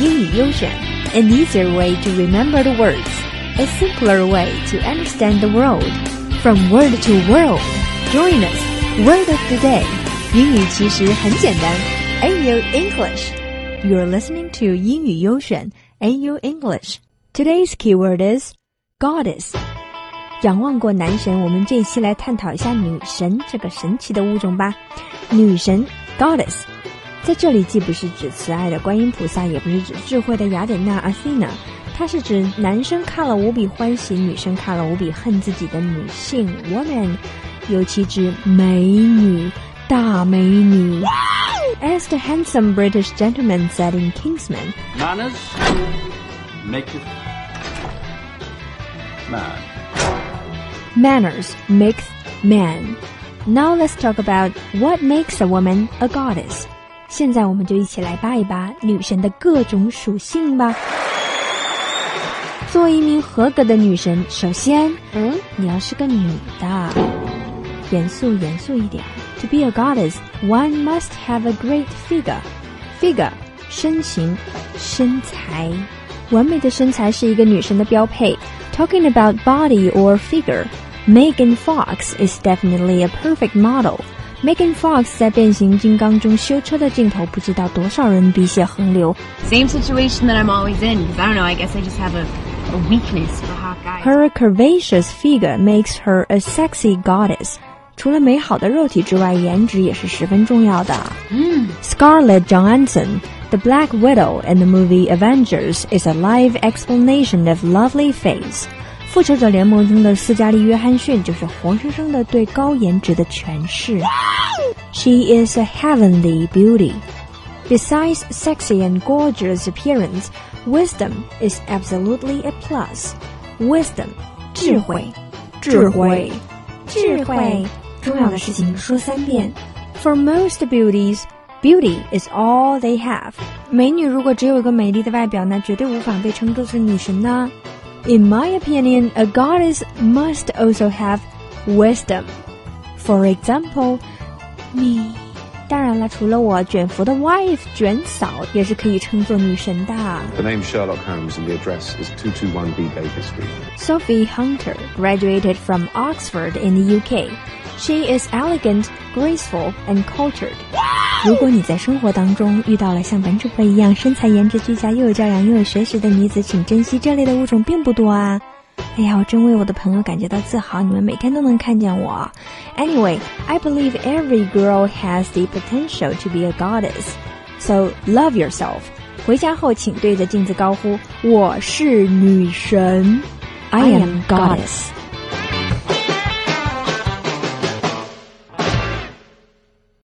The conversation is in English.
英语优选，an easier way to remember the words, a simpler way to understand the world. From word to world, join us. Word of the day. 英语其实很简单。AU English. You're listening to 英语优选 AU English. Today's keyword is goddess. 仰望过男神，我们这一期来探讨一下女神这个神奇的物种吧。女神 goddess， 在这里既不是指慈爱的观音菩萨，也不是指智慧的雅典娜 Athena，它是指男生看了无比欢喜，女生看了无比恨自己的女性 woman，尤其指美女大美女。As the handsome British gentleman said in Kingsman, Manners maketh man. Manners makes man. Now let's talk about what makes a woman a goddess. 现在我们就一起来扒一扒女神的各种属性吧。作为一名合格的女神，首先，嗯，你要是个女的，严肃严肃一点。To be a goddess, one must have a great figure. Figure，身形、身材，完美的身材是一个女神的标配。Talking about body or figure. Megan Fox is definitely a perfect model. Megan Fox 在变形金刚中修车的镜头，不知道多少人鼻血横流。 Same situation that I'm always in. Because I don't know. I guess I just have a, a weakness for hot guys. Her curvaceous figure makes her a sexy goddess. 除了美好的肉体之外，颜值也是十分重要的。Scarlett Johansson, the Black Widow in the movie Avengers, is a live explanation of lovely face. 复仇者联盟中的斯嘉丽·约翰逊就是活生生的对高颜值的诠释。She is a heavenly beauty. Besides sexy and gorgeous appearance, wisdom is absolutely a plus. Wisdom，智慧，智慧，智慧，重要的事情说三遍。For most beauties, beauty is all they have. 美女如果只有一个美丽的外表，那绝对无法被称作是女神呢。 In my opinion, a goddess must also have wisdom. For example, 你。当然了，除了我，卷福的 wife 卷嫂也是可以称作女神的。 The name Sherlock Holmes and the address is 221B Baker Street. Sophie Hunter graduated from Oxford in the UK. She is elegant, graceful, and cultured. 如果你在生活当中遇到了像本主播一样身材颜值俱佳、又有教养又有学识的女子，请珍惜这类的物种并不多啊。哎呀，我真为我的朋友感觉到自豪，你们每天都能看见我。Anyway, I believe every girl has the potential to be a goddess. So love yourself. 回家后请对着镜子高呼：“我是女神。” I am goddess.